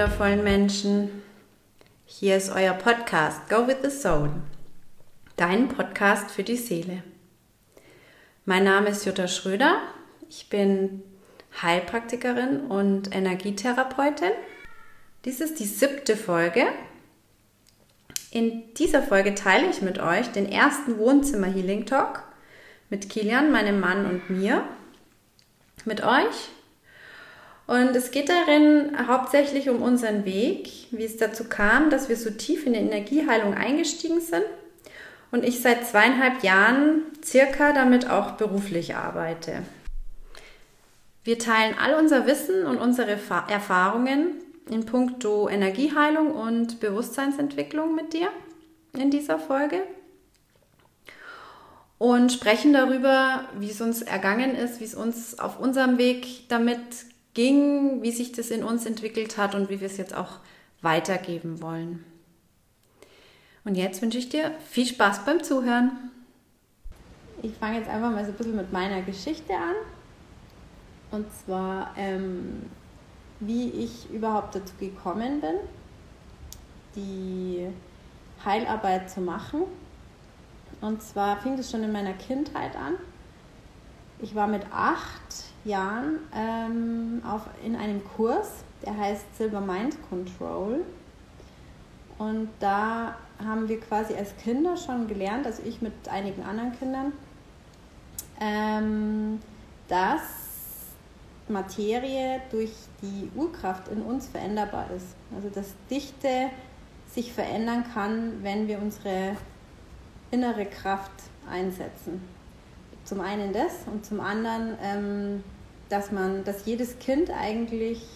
wundervollen Menschen. Hier ist euer Podcast Go with the Soul, dein Podcast für die Seele. Mein Name ist Jutta Schröder. Ich bin Heilpraktikerin und Energietherapeutin. Dies ist die siebte Folge. In dieser Folge teile ich mit euch den ersten Wohnzimmer Healing Talk mit Kilian, meinem Mann und mir. Mit euch und es geht darin hauptsächlich um unseren Weg, wie es dazu kam, dass wir so tief in die Energieheilung eingestiegen sind und ich seit zweieinhalb Jahren circa damit auch beruflich arbeite. Wir teilen all unser Wissen und unsere Erfahrungen in puncto Energieheilung und Bewusstseinsentwicklung mit dir in dieser Folge und sprechen darüber, wie es uns ergangen ist, wie es uns auf unserem Weg damit ging, wie sich das in uns entwickelt hat und wie wir es jetzt auch weitergeben wollen. Und jetzt wünsche ich dir viel Spaß beim Zuhören. Ich fange jetzt einfach mal so ein bisschen mit meiner Geschichte an. Und zwar, ähm, wie ich überhaupt dazu gekommen bin, die Heilarbeit zu machen. Und zwar fing das schon in meiner Kindheit an. Ich war mit acht Jahren ähm, auf, in einem Kurs, der heißt Silver Mind Control. Und da haben wir quasi als Kinder schon gelernt, also ich mit einigen anderen Kindern, ähm, dass Materie durch die Urkraft in uns veränderbar ist. Also dass Dichte sich verändern kann, wenn wir unsere innere Kraft einsetzen. Zum einen das und zum anderen, ähm, dass man, dass jedes Kind eigentlich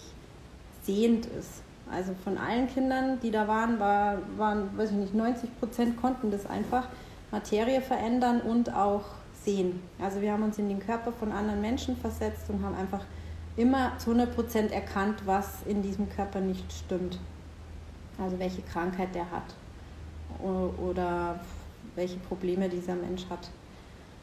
sehend ist. Also von allen Kindern, die da waren, war, waren, weiß ich nicht, 90 Prozent konnten das einfach Materie verändern und auch sehen. Also wir haben uns in den Körper von anderen Menschen versetzt und haben einfach immer zu 100 Prozent erkannt, was in diesem Körper nicht stimmt. Also welche Krankheit der hat oder welche Probleme dieser Mensch hat.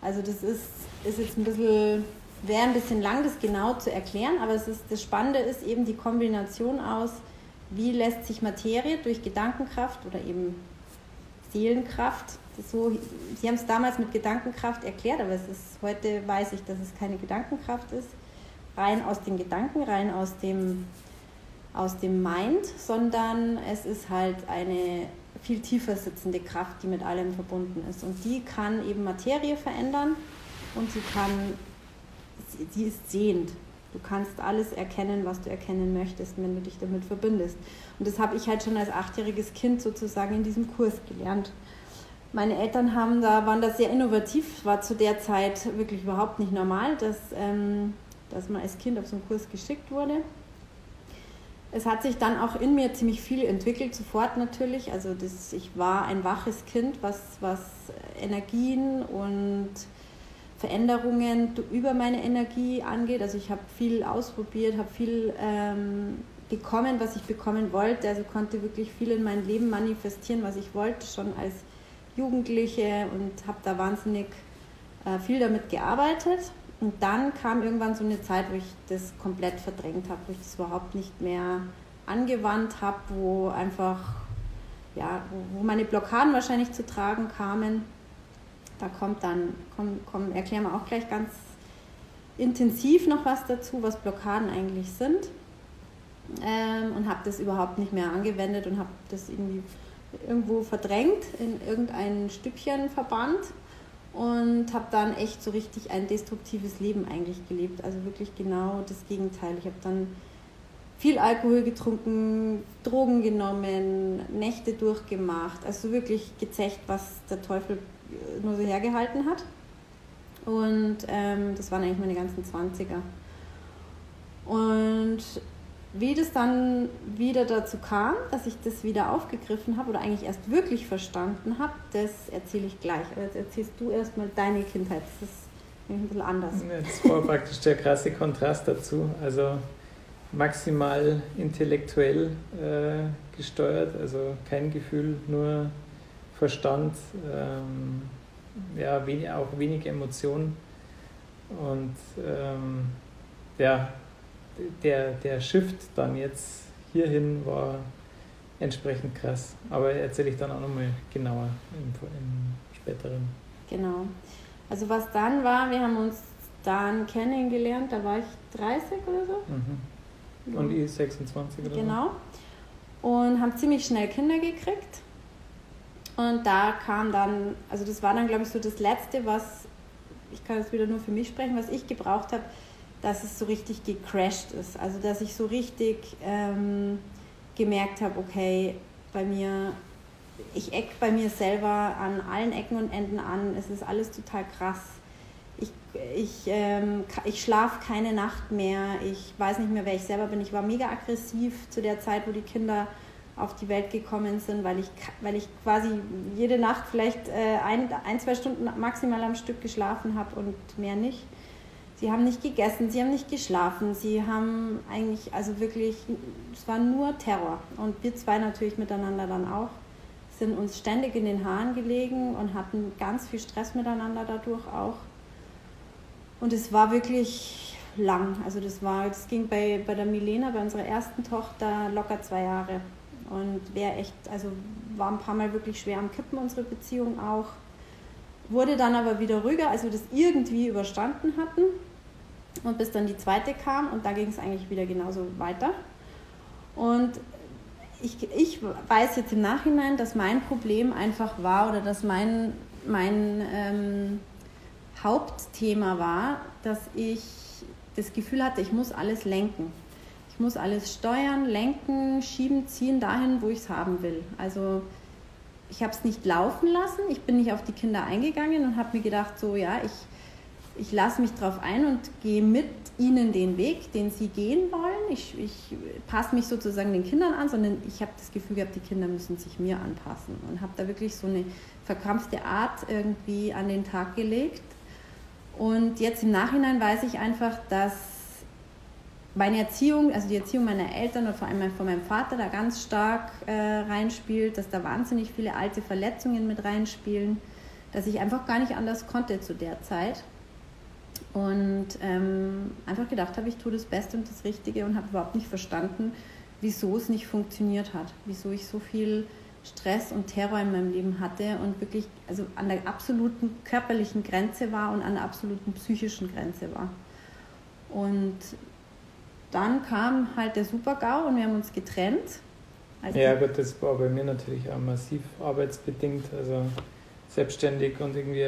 Also das ist, ist jetzt ein bisschen, wäre ein bisschen lang, das genau zu erklären, aber es ist, das Spannende ist eben die Kombination aus, wie lässt sich Materie durch Gedankenkraft oder eben Seelenkraft, so, Sie haben es damals mit Gedankenkraft erklärt, aber es ist, heute weiß ich, dass es keine Gedankenkraft ist, rein aus den Gedanken, rein aus dem, aus dem Mind, sondern es ist halt eine viel tiefer sitzende Kraft, die mit allem verbunden ist. Und die kann eben Materie verändern und sie kann, sie ist sehend. Du kannst alles erkennen, was du erkennen möchtest, wenn du dich damit verbindest. Und das habe ich halt schon als achtjähriges Kind sozusagen in diesem Kurs gelernt. Meine Eltern haben da, waren da sehr innovativ, war zu der Zeit wirklich überhaupt nicht normal, dass, ähm, dass man als Kind auf so einen Kurs geschickt wurde es hat sich dann auch in mir ziemlich viel entwickelt, sofort natürlich. Also das, ich war ein waches Kind, was, was Energien und Veränderungen über meine Energie angeht. Also ich habe viel ausprobiert, habe viel ähm, bekommen, was ich bekommen wollte. Also konnte wirklich viel in mein Leben manifestieren, was ich wollte, schon als Jugendliche und habe da wahnsinnig äh, viel damit gearbeitet. Und dann kam irgendwann so eine Zeit, wo ich das komplett verdrängt habe, wo ich das überhaupt nicht mehr angewandt habe, wo einfach, ja, wo, meine Blockaden wahrscheinlich zu tragen kamen. Da kommt dann, komm, komm, erklären wir auch gleich ganz intensiv noch was dazu, was Blockaden eigentlich sind. Ähm, und habe das überhaupt nicht mehr angewendet und habe das irgendwie irgendwo verdrängt, in irgendein Stückchen verbannt und habe dann echt so richtig ein destruktives Leben eigentlich gelebt. Also wirklich genau das Gegenteil. Ich habe dann viel Alkohol getrunken, Drogen genommen, Nächte durchgemacht. Also wirklich gezecht, was der Teufel nur so hergehalten hat. Und ähm, das waren eigentlich meine ganzen 20er. Und wie das dann wieder dazu kam, dass ich das wieder aufgegriffen habe oder eigentlich erst wirklich verstanden habe, das erzähle ich gleich. Aber jetzt erzählst du erstmal deine Kindheit. Das ist ein bisschen anders. Das war praktisch der krasse Kontrast dazu. Also maximal intellektuell äh, gesteuert, also kein Gefühl, nur Verstand, ähm, ja, wenig, auch wenig Emotionen. Und ähm, ja, der, der Shift dann jetzt hierhin war entsprechend krass. Aber erzähle ich dann auch nochmal genauer im, im späteren. Genau. Also was dann war, wir haben uns dann kennengelernt, da war ich 30 oder so. Mhm. Und ich 26 oder Genau. Und haben ziemlich schnell Kinder gekriegt. Und da kam dann, also das war dann, glaube ich, so das Letzte, was, ich kann jetzt wieder nur für mich sprechen, was ich gebraucht habe, dass es so richtig gecrashed ist. Also dass ich so richtig ähm, gemerkt habe, okay, bei mir, ich eck bei mir selber an allen Ecken und Enden an, es ist alles total krass. Ich, ich, ähm, ich schlafe keine Nacht mehr, ich weiß nicht mehr, wer ich selber bin. Ich war mega aggressiv zu der Zeit, wo die Kinder auf die Welt gekommen sind, weil ich, weil ich quasi jede Nacht vielleicht äh, ein, ein, zwei Stunden maximal am Stück geschlafen habe und mehr nicht. Sie haben nicht gegessen, sie haben nicht geschlafen, sie haben eigentlich, also wirklich, es war nur Terror. Und wir zwei natürlich miteinander dann auch, sind uns ständig in den Haaren gelegen und hatten ganz viel Stress miteinander dadurch auch. Und es war wirklich lang. Also das war, das ging bei, bei der Milena, bei unserer ersten Tochter, locker zwei Jahre. Und wäre echt, also war ein paar Mal wirklich schwer am Kippen, unsere Beziehung auch. Wurde dann aber wieder ruhiger, als wir das irgendwie überstanden hatten. Und bis dann die zweite kam und da ging es eigentlich wieder genauso weiter. Und ich, ich weiß jetzt im Nachhinein, dass mein Problem einfach war oder dass mein, mein ähm, Hauptthema war, dass ich das Gefühl hatte, ich muss alles lenken. Ich muss alles steuern, lenken, schieben, ziehen dahin, wo ich es haben will. Also ich habe es nicht laufen lassen, ich bin nicht auf die Kinder eingegangen und habe mir gedacht, so ja, ich ich lasse mich darauf ein und gehe mit ihnen den Weg, den sie gehen wollen. Ich, ich passe mich sozusagen den Kindern an, sondern ich habe das Gefühl gehabt, die Kinder müssen sich mir anpassen und habe da wirklich so eine verkrampfte Art irgendwie an den Tag gelegt. Und jetzt im Nachhinein weiß ich einfach, dass meine Erziehung, also die Erziehung meiner Eltern und vor allem von meinem Vater da ganz stark äh, reinspielt, dass da wahnsinnig viele alte Verletzungen mit reinspielen, dass ich einfach gar nicht anders konnte zu der Zeit und ähm, einfach gedacht habe, ich tue das Beste und das Richtige und habe überhaupt nicht verstanden, wieso es nicht funktioniert hat, wieso ich so viel Stress und Terror in meinem Leben hatte und wirklich also an der absoluten körperlichen Grenze war und an der absoluten psychischen Grenze war. Und dann kam halt der Super-GAU und wir haben uns getrennt. Also ja gut, das war bei mir natürlich auch massiv arbeitsbedingt, also selbstständig und irgendwie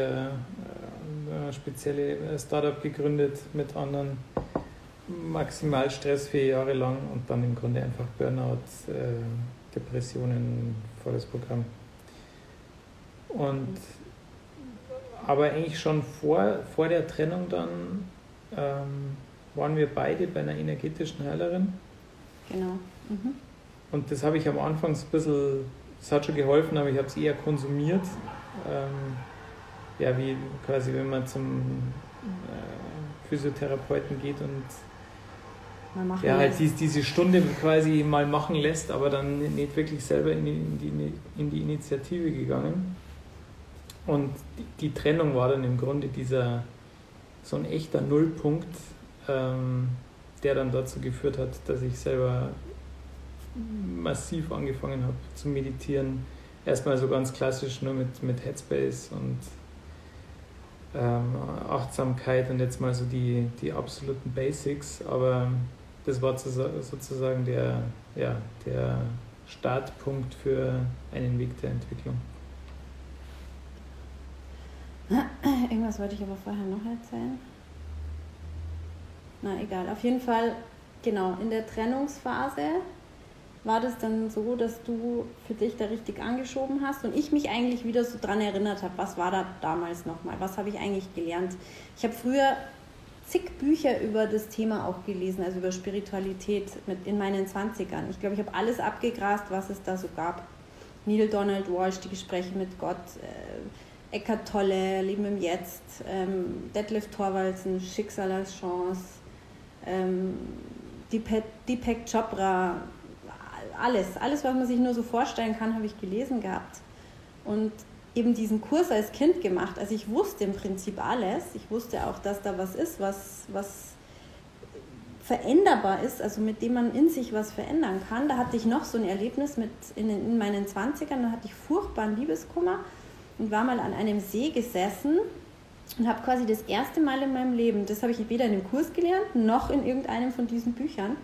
äh, äh, spezielle Startup gegründet mit anderen. Maximal Stress vier Jahre lang und dann im Grunde einfach Burnout, äh, Depressionen, volles Programm. Und aber eigentlich schon vor, vor der Trennung dann ähm, waren wir beide bei einer energetischen Heilerin. Genau. Mhm. Und das habe ich am Anfang ein bisschen, das hat schon geholfen, aber ich habe es eher konsumiert. Ähm, ja, wie quasi, wenn man zum äh, Physiotherapeuten geht und ja, halt dies, diese Stunde quasi mal machen lässt, aber dann nicht wirklich selber in die, in die, in die Initiative gegangen. Und die, die, Trennung war dann im Grunde dieser so ein echter Nullpunkt, ähm, der dann dazu geführt hat, dass ich selber massiv angefangen habe zu meditieren. Erstmal so ganz klassisch nur mit, mit Headspace und ähm, Achtsamkeit und jetzt mal so die, die absoluten Basics, aber das war sozusagen der, ja, der Startpunkt für einen Weg der Entwicklung. Irgendwas wollte ich aber vorher noch erzählen. Na egal, auf jeden Fall, genau, in der Trennungsphase war das dann so, dass du für dich da richtig angeschoben hast und ich mich eigentlich wieder so dran erinnert habe, was war da damals nochmal, was habe ich eigentlich gelernt. Ich habe früher zig Bücher über das Thema auch gelesen, also über Spiritualität mit in meinen 20ern. Ich glaube, ich habe alles abgegrast, was es da so gab. Neil Donald Walsh, die Gespräche mit Gott, äh, Eckhart Tolle, Leben im Jetzt, ähm, Detlef Thorwaldsen, Schicksal als Chance, ähm, Deepak Chopra, alles, alles, was man sich nur so vorstellen kann, habe ich gelesen gehabt. Und eben diesen Kurs als Kind gemacht. Also ich wusste im Prinzip alles. Ich wusste auch, dass da was ist, was, was veränderbar ist, also mit dem man in sich was verändern kann. Da hatte ich noch so ein Erlebnis mit in, in meinen 20ern, da hatte ich furchtbaren Liebeskummer und war mal an einem See gesessen und habe quasi das erste Mal in meinem Leben, das habe ich weder in dem Kurs gelernt, noch in irgendeinem von diesen Büchern,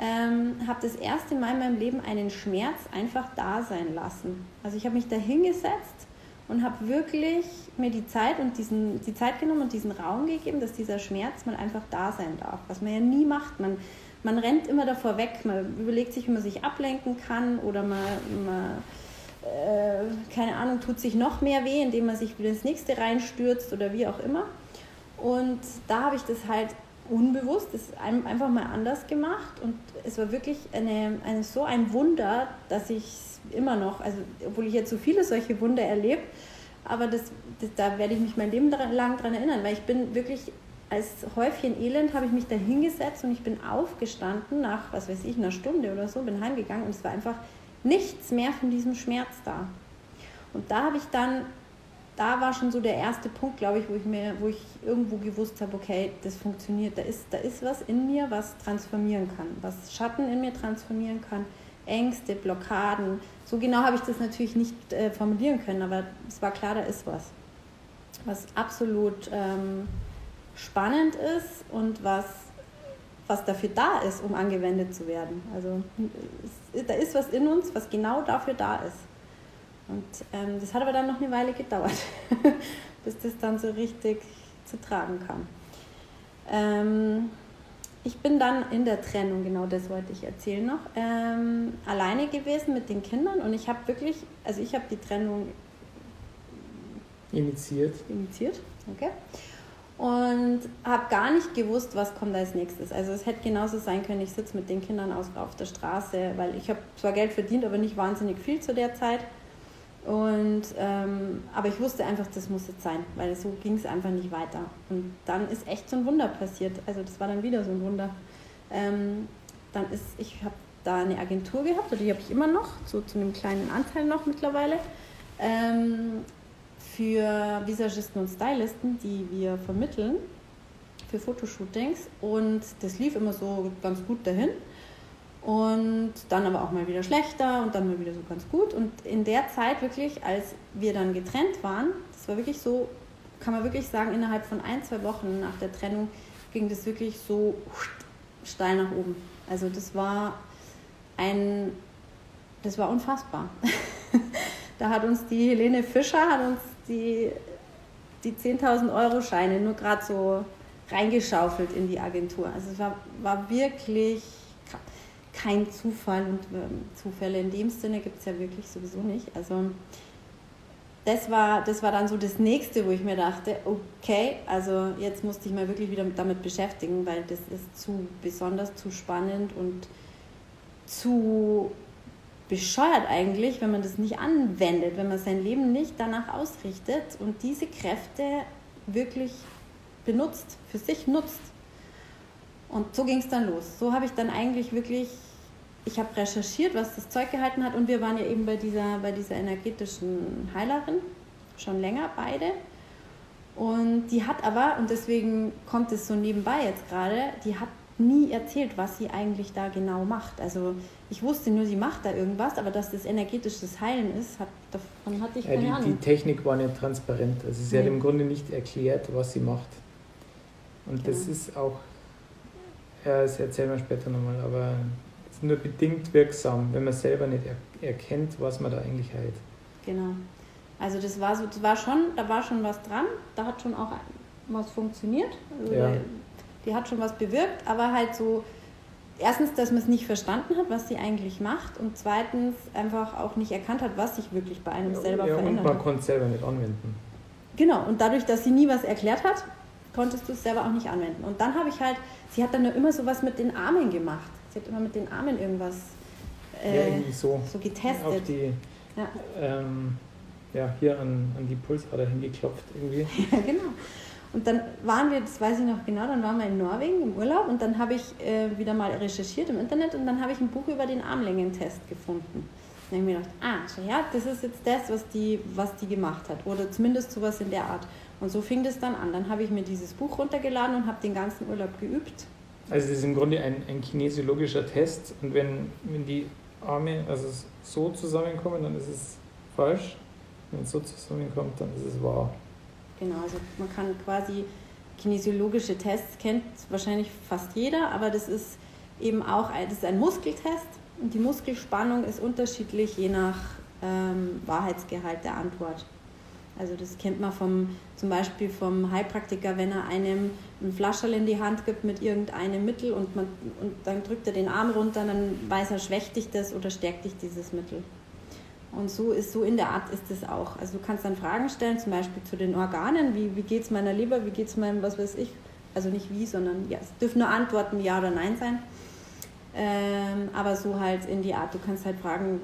ähm, habe das erste Mal in meinem Leben einen Schmerz einfach da sein lassen. Also ich habe mich da hingesetzt und habe wirklich mir die Zeit und diesen, die Zeit genommen und diesen Raum gegeben, dass dieser Schmerz mal einfach da sein darf, was man ja nie macht. Man, man rennt immer davor weg, man überlegt sich, wie man sich ablenken kann oder man, man äh, keine Ahnung, tut sich noch mehr weh, indem man sich wieder ins nächste reinstürzt oder wie auch immer. Und da habe ich das halt unbewusst, das einfach mal anders gemacht und es war wirklich eine, eine, so ein Wunder, dass ich immer noch, also obwohl ich jetzt so viele solche Wunder erlebe, aber das, das, da werde ich mich mein Leben lang dran erinnern, weil ich bin wirklich als Häufchen Elend habe ich mich da hingesetzt und ich bin aufgestanden nach, was weiß ich, einer Stunde oder so, bin heimgegangen und es war einfach nichts mehr von diesem Schmerz da. Und da habe ich dann, da war schon so der erste Punkt, glaube ich, wo ich mir, wo ich irgendwo gewusst habe, okay, das funktioniert, da ist, da ist was in mir, was transformieren kann, was Schatten in mir transformieren kann, Ängste, Blockaden. So genau habe ich das natürlich nicht äh, formulieren können, aber es war klar, da ist was. Was absolut ähm, spannend ist und was was dafür da ist, um angewendet zu werden. Also da ist was in uns, was genau dafür da ist. Und ähm, das hat aber dann noch eine Weile gedauert, bis das dann so richtig zu tragen kam. Ähm, ich bin dann in der Trennung, genau das wollte ich erzählen noch, ähm, alleine gewesen mit den Kindern und ich habe wirklich, also ich habe die Trennung initiiert. Initiiert, okay und habe gar nicht gewusst, was kommt als nächstes. Also es hätte genauso sein können, ich sitze mit den Kindern auf, auf der Straße, weil ich habe zwar Geld verdient, aber nicht wahnsinnig viel zu der Zeit. Und, ähm, aber ich wusste einfach, das muss jetzt sein, weil so ging es einfach nicht weiter. Und dann ist echt so ein Wunder passiert. Also das war dann wieder so ein Wunder. Ähm, dann ist, ich habe da eine Agentur gehabt, oder die habe ich immer noch, so zu einem kleinen Anteil noch mittlerweile. Ähm, für Visagisten und Stylisten, die wir vermitteln für Fotoshootings. Und das lief immer so ganz gut dahin. Und dann aber auch mal wieder schlechter und dann mal wieder so ganz gut. Und in der Zeit wirklich, als wir dann getrennt waren, das war wirklich so, kann man wirklich sagen, innerhalb von ein, zwei Wochen nach der Trennung ging das wirklich so steil nach oben. Also das war ein, das war unfassbar. da hat uns die Helene Fischer, hat uns die, die 10.000 Euro Scheine nur gerade so reingeschaufelt in die Agentur. Also es war, war wirklich kein Zufall und ähm, Zufälle in dem Sinne gibt es ja wirklich sowieso nicht. Also das war, das war dann so das nächste, wo ich mir dachte, okay, also jetzt musste ich mal wirklich wieder damit beschäftigen, weil das ist zu besonders, zu spannend und zu bescheuert eigentlich, wenn man das nicht anwendet, wenn man sein Leben nicht danach ausrichtet und diese Kräfte wirklich benutzt, für sich nutzt. Und so ging es dann los. So habe ich dann eigentlich wirklich, ich habe recherchiert, was das Zeug gehalten hat und wir waren ja eben bei dieser, bei dieser energetischen Heilerin schon länger beide. Und die hat aber, und deswegen kommt es so nebenbei jetzt gerade, die hat nie erzählt, was sie eigentlich da genau macht. Also ich wusste nur, sie macht da irgendwas, aber dass das energetisches Heilen ist, hat, davon hatte ich keine ja, die, Ahnung. Die Technik war nicht transparent. Also sie nee. hat im Grunde nicht erklärt, was sie macht. Und genau. das ist auch, ja, das erzählen wir später nochmal, aber es ist nur bedingt wirksam, wenn man selber nicht er erkennt, was man da eigentlich heilt. Genau. Also das war so, das war schon, da war schon was dran, da hat schon auch was funktioniert. Also ja die hat schon was bewirkt, aber halt so, erstens, dass man es nicht verstanden hat, was sie eigentlich macht und zweitens einfach auch nicht erkannt hat, was sich wirklich bei einem selber ja, verändert. Und man konnte es selber nicht anwenden. Genau, und dadurch, dass sie nie was erklärt hat, konntest du es selber auch nicht anwenden. Und dann habe ich halt, sie hat dann immer so was mit den Armen gemacht. Sie hat immer mit den Armen irgendwas äh, ja, so, so getestet. Die, ja. Ähm, ja, hier an, an die Pulsader hingeklopft irgendwie. ja, genau. Und dann waren wir, das weiß ich noch genau, dann waren wir in Norwegen im Urlaub und dann habe ich äh, wieder mal recherchiert im Internet und dann habe ich ein Buch über den Armlängentest gefunden. Dann habe ich mir gedacht, ah, ja, das ist jetzt das, was die, was die gemacht hat oder zumindest sowas in der Art. Und so fing das dann an. Dann habe ich mir dieses Buch runtergeladen und habe den ganzen Urlaub geübt. Also es ist im Grunde ein, ein kinesiologischer Test und wenn, wenn die Arme also so zusammenkommen, dann ist es falsch. Wenn es so zusammenkommt, dann ist es wahr. Genau, also man kann quasi kinesiologische Tests kennt wahrscheinlich fast jeder, aber das ist eben auch ein, das ist ein Muskeltest und die Muskelspannung ist unterschiedlich je nach ähm, Wahrheitsgehalt der Antwort. Also das kennt man vom, zum Beispiel vom Heilpraktiker, wenn er einem ein Flascherl in die Hand gibt mit irgendeinem Mittel und, man, und dann drückt er den Arm runter, dann weiß er, schwächt dich das oder stärkt dich dieses Mittel. Und so ist so in der Art ist es auch. Also du kannst dann Fragen stellen, zum Beispiel zu den Organen, wie, wie geht es meiner Leber, wie geht es meinem, was weiß ich, also nicht wie, sondern ja, es dürfen nur Antworten Ja oder Nein sein. Ähm, aber so halt in die Art, du kannst halt fragen,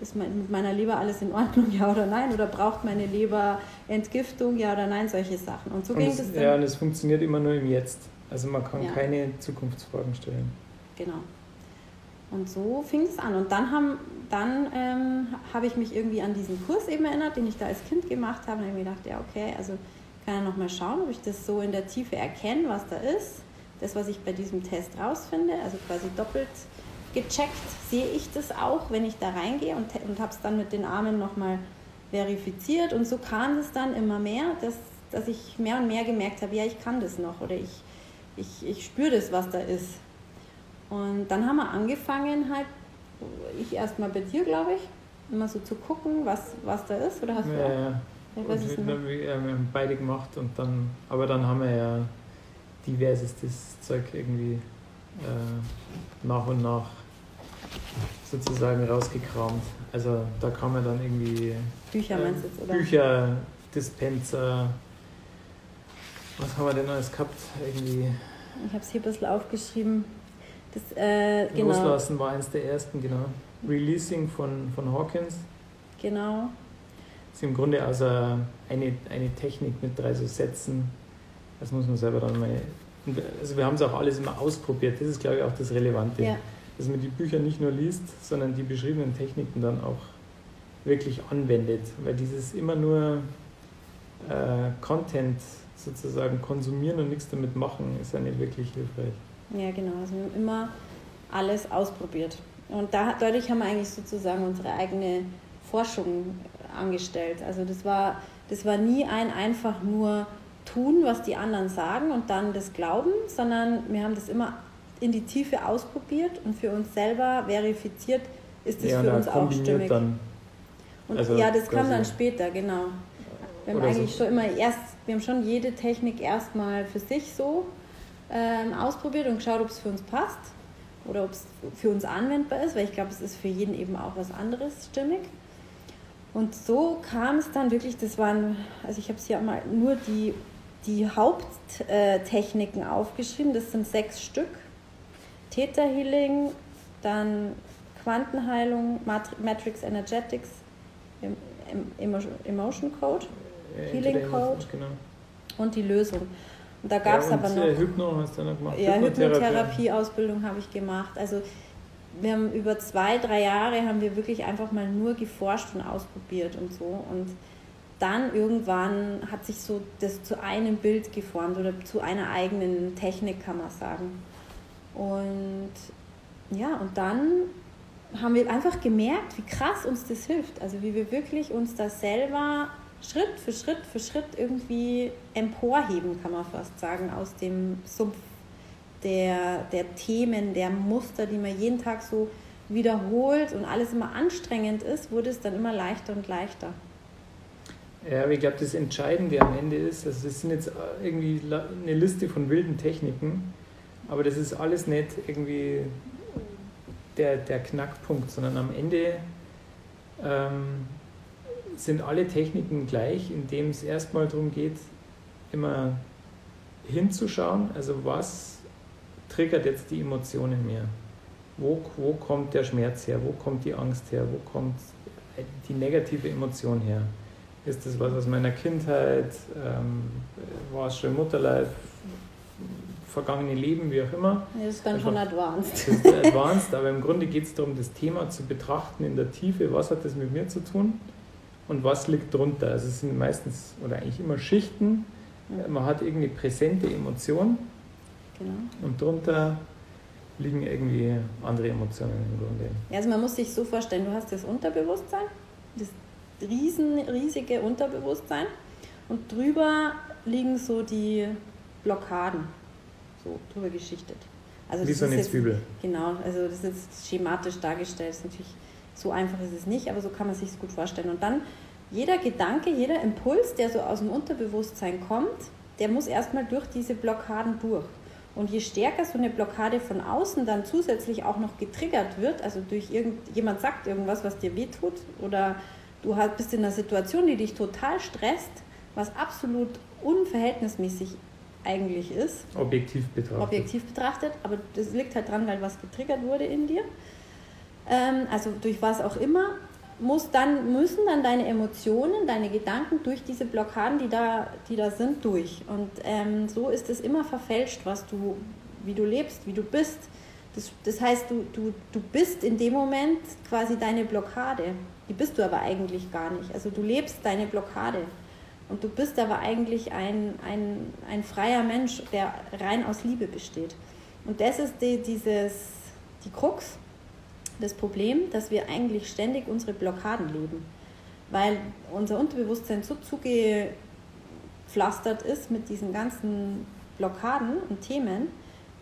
ist mit meiner Leber alles in Ordnung, ja oder nein? Oder braucht meine Leber Entgiftung, ja oder nein? Solche Sachen. Und so und ging es, dann. Ja, und es funktioniert immer nur im Jetzt. Also man kann Ja. keine Zukunftsfragen stellen. Genau. Und so fing es an. Und dann, haben, dann ähm, habe ich mich irgendwie an diesen Kurs eben erinnert, den ich da als Kind gemacht habe. Und habe mir gedacht, ja, okay, also kann ja nochmal schauen, ob ich das so in der Tiefe erkenne, was da ist. Das, was ich bei diesem Test rausfinde, also quasi doppelt gecheckt, sehe ich das auch, wenn ich da reingehe und, und habe es dann mit den Armen nochmal verifiziert. Und so kam es dann immer mehr, dass, dass ich mehr und mehr gemerkt habe, ja, ich kann das noch oder ich, ich, ich spüre das, was da ist. Und dann haben wir angefangen, halt, ich erstmal bei dir, glaube ich, immer so zu gucken, was, was da ist. Oder hast du Ja, auch? ja. Ich weiß es nicht. wir, haben beide gemacht und dann, aber dann haben wir ja diversestes Zeug irgendwie äh, nach und nach sozusagen rausgekramt. Also da kann man dann irgendwie Bücher ähm, meinst du jetzt, oder? Bücher, Dispenser, was haben wir denn alles gehabt? Irgendwie Ich habe es hier ein bisschen aufgeschrieben. Das, äh, genau, Loslassen war eins der ersten, genau. Releasing von, von Hawkins. genau. ist im Grunde also eine, eine Technik mit drei so Sätzen. Das muss man selber dann mal. Also wir haben es auch alles immer ausprobiert. Das ist, glaube ich, auch das Relevante. Ja, Dass man die Bücher nicht nur liest, sondern die beschriebenen Techniken dann auch wirklich anwendet. Weil dieses immer nur äh, Content sozusagen konsumieren und nichts damit machen, ist ja nicht wirklich hilfreich. ja, genau. Also wir haben immer alles ausprobiert. Und da, dadurch haben wir eigentlich sozusagen unsere eigene Forschung angestellt. Also das war, das war nie ein einfach nur tun, was die anderen sagen und dann das glauben, sondern wir haben das immer in die Tiefe ausprobiert und für uns selber verifiziert, ist das ja, für uns auch stimmig. dann. Und Also ja, das kam dann später, genau. Wir haben Oder so- eigentlich schon immer erst, wir haben schon jede Technik erstmal für sich so ähm, ausprobiert und geschaut, ob es für uns passt oder ob es für uns anwendbar ist, weil ich glaube, es ist für jeden eben auch was anderes stimmig. Und so kam es dann wirklich, das waren, also ich habe es hier mal nur die, die Haupttechniken aufgeschrieben, das sind sechs Stück. Theta Healing, dann Quantenheilung, Mat- Matrix Energetics, Em- Em- Emotion Code äh, Healing Code. Genau. und die Lösung. Und da gab es ja, aber noch. Äh, Hypno hast du noch gemacht. Ja, Hypnotherapie. Hypnotherapie-Ausbildung habe ich gemacht. Also wir haben über zwei, drei Jahre haben wir wirklich einfach mal nur geforscht und ausprobiert und so. Und dann irgendwann hat sich so das zu einem Bild geformt oder zu einer eigenen Technik, kann man sagen. Und ja, und dann haben wir einfach gemerkt, wie krass uns das hilft. Also wie wir wirklich uns da selber Schritt für Schritt für Schritt irgendwie emporheben, kann man fast sagen, aus dem Sumpf der, der Themen, der Muster, die man jeden Tag so wiederholt und alles immer anstrengend ist, wurde es dann immer leichter und leichter. Ja, ich glaube, das Entscheidende am Ende ist, also das sind jetzt irgendwie eine Liste von wilden Techniken, aber das ist alles nicht irgendwie der, der Knackpunkt, sondern am Ende ähm, sind alle Techniken gleich, indem es erstmal darum geht, immer hinzuschauen, also was triggert jetzt die Emotionen mehr? Wo, wo kommt der Schmerz her? Wo kommt die Angst her? Wo kommt die negative Emotion her? Ist das was aus meiner Kindheit? Ähm, war es schon Mutterleib? Vergangene Leben, wie auch immer? Das ist dann schon advanced. Das ist advanced, aber im Grunde geht es darum, das Thema zu betrachten in der Tiefe. Was hat das mit mir zu tun? Und was liegt drunter? Also es sind meistens oder eigentlich immer Schichten. Man hat irgendeine präsente Emotion Genau. Und drunter liegen irgendwie andere Emotionen im Grunde. Also man muss sich so vorstellen, du hast das Unterbewusstsein, das riesen, riesige Unterbewusstsein und drüber liegen so die Blockaden, so drüber geschichtet. Also Wie so eine Zwiebel. Genau, also das ist jetzt schematisch dargestellt, ist natürlich so einfach ist es nicht, aber so kann man sich es gut vorstellen. Und dann jeder Gedanke, jeder Impuls, der so aus dem Unterbewusstsein kommt, der muss erstmal durch diese Blockaden durch. Und je stärker so eine Blockade von außen dann zusätzlich auch noch getriggert wird, also durch irgendjemand sagt irgendwas, was dir wehtut, oder du bist in einer Situation, die dich total stresst, was absolut unverhältnismäßig eigentlich ist. Objektiv betrachtet. Objektiv betrachtet, aber das liegt halt dran, weil was getriggert wurde in dir. Ähm, also durch was auch immer muss dann, müssen dann deine Emotionen, deine Gedanken durch diese Blockaden, die da, die da sind, durch. Und ähm, so ist es immer verfälscht, was du, wie du lebst, wie du bist. Das, das heißt, du, du, du bist in dem Moment quasi deine Blockade. Die bist du aber eigentlich gar nicht. Also du lebst deine Blockade. Und du bist aber eigentlich ein, ein, ein freier Mensch, der rein aus Liebe besteht. Und das ist die, dieses, die Krux, das Problem, dass wir eigentlich ständig unsere Blockaden leben, weil unser Unterbewusstsein so zugepflastert ist mit diesen ganzen Blockaden und Themen,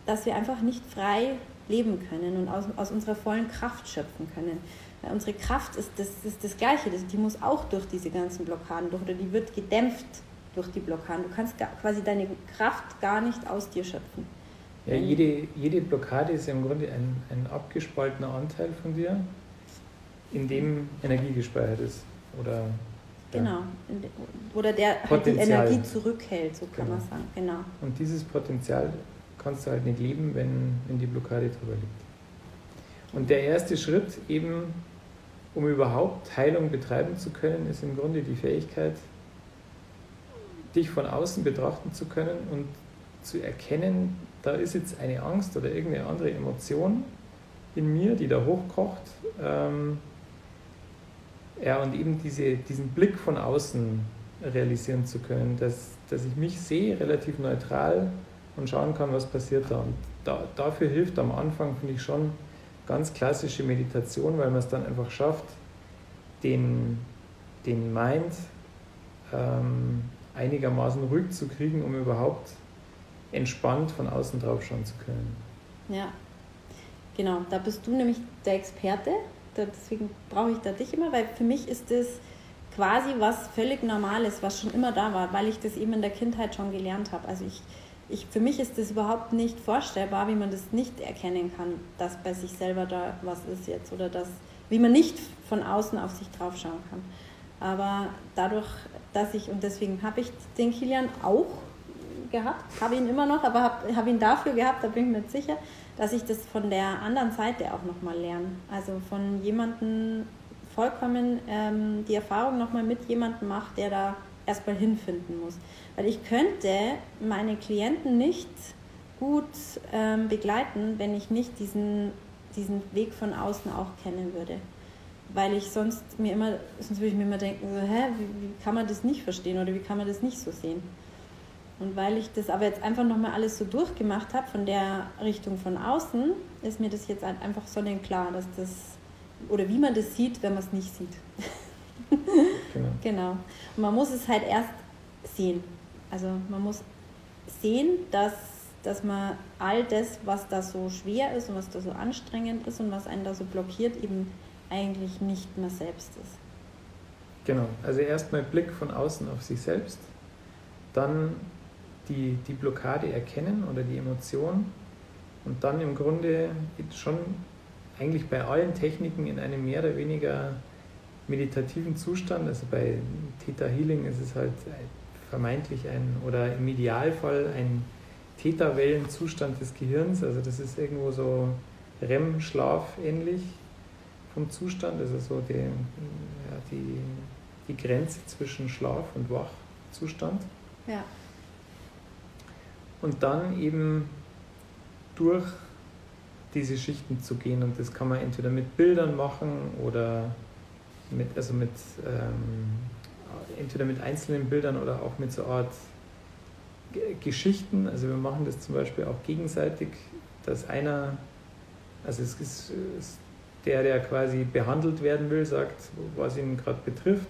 dass wir einfach nicht frei leben können und aus, aus unserer vollen Kraft schöpfen können. Unsere Kraft ist das, ist das Gleiche, die muss auch durch diese ganzen Blockaden durch oder die wird gedämpft durch die Blockaden. Du kannst quasi deine Kraft gar nicht aus dir schöpfen. Ja, jede, jede Blockade ist im Grunde ein, ein abgespaltener Anteil von dir, in dem Energie gespeichert ist. Oder, genau. Oder der halt die Energie zurückhält, so kann genau. man sagen. Genau. Und dieses Potenzial kannst du halt nicht leben, wenn, wenn die Blockade drüber liegt. Und der erste Schritt eben, um überhaupt Heilung betreiben zu können, ist im Grunde die Fähigkeit, dich von außen betrachten zu können und zu erkennen, da ist jetzt eine Angst oder irgendeine andere Emotion in mir, die da hochkocht. Ähm, ja, und eben diese, diesen Blick von außen realisieren zu können, dass, dass ich mich sehe, relativ neutral und schauen kann, was passiert da. Und da, dafür hilft am Anfang, finde ich schon, ganz klassische Meditation, weil man es dann einfach schafft, den, den Mind ähm, einigermaßen ruhig zu kriegen, um überhaupt entspannt von außen drauf schauen zu können. Ja, genau. Da bist du nämlich der Experte. Deswegen brauche ich da dich immer, weil für mich ist das quasi was völlig Normales, was schon immer da war, weil ich das eben in der Kindheit schon gelernt habe. Also ich, ich, für mich ist das überhaupt nicht vorstellbar, wie man das nicht erkennen kann, dass bei sich selber da was ist jetzt oder dass, wie man nicht von außen auf sich drauf schauen kann. Aber dadurch, dass ich, und deswegen habe ich den Kilian auch gehabt, habe ihn immer noch, aber habe hab ihn dafür gehabt, da bin ich mir sicher, dass ich das von der anderen Seite auch nochmal lerne. Also von jemandem vollkommen ähm, die Erfahrung nochmal mit jemandem macht, der da erstmal hinfinden muss. Weil ich könnte meine Klienten nicht gut ähm, begleiten, wenn ich nicht diesen, diesen Weg von außen auch kennen würde. Weil ich sonst mir immer, sonst würde ich mir immer denken, so, hä, wie, wie kann man das nicht verstehen oder wie kann man das nicht so sehen? Und weil ich das aber jetzt einfach nochmal alles so durchgemacht habe von der Richtung von außen, ist mir das jetzt einfach sonnenklar, dass das, oder wie man das sieht, wenn man es nicht sieht. genau. genau. Und man muss es halt erst sehen. Also man muss sehen, dass, dass man all das, was da so schwer ist und was da so anstrengend ist und was einen da so blockiert, eben eigentlich nicht mehr selbst ist. Genau, also erstmal Blick von außen auf sich selbst, dann die, die Blockade erkennen oder die Emotion und dann im Grunde schon eigentlich bei allen Techniken in einem mehr oder weniger meditativen Zustand, also bei Theta Healing ist es halt vermeintlich ein oder im Idealfall ein Theta-Wellenzustand des Gehirns, also das ist irgendwo so REM-Schlaf ähnlich vom Zustand, also so die, ja, die, die Grenze zwischen Schlaf und Wachzustand. Ja und dann eben durch diese Schichten zu gehen. Und das kann man entweder mit Bildern machen oder mit, also mit, ähm, entweder mit einzelnen Bildern oder auch mit so Art Geschichten, also wir machen das zum Beispiel auch gegenseitig, dass einer, also es ist, ist der, der quasi behandelt werden will, sagt, was ihn gerade betrifft.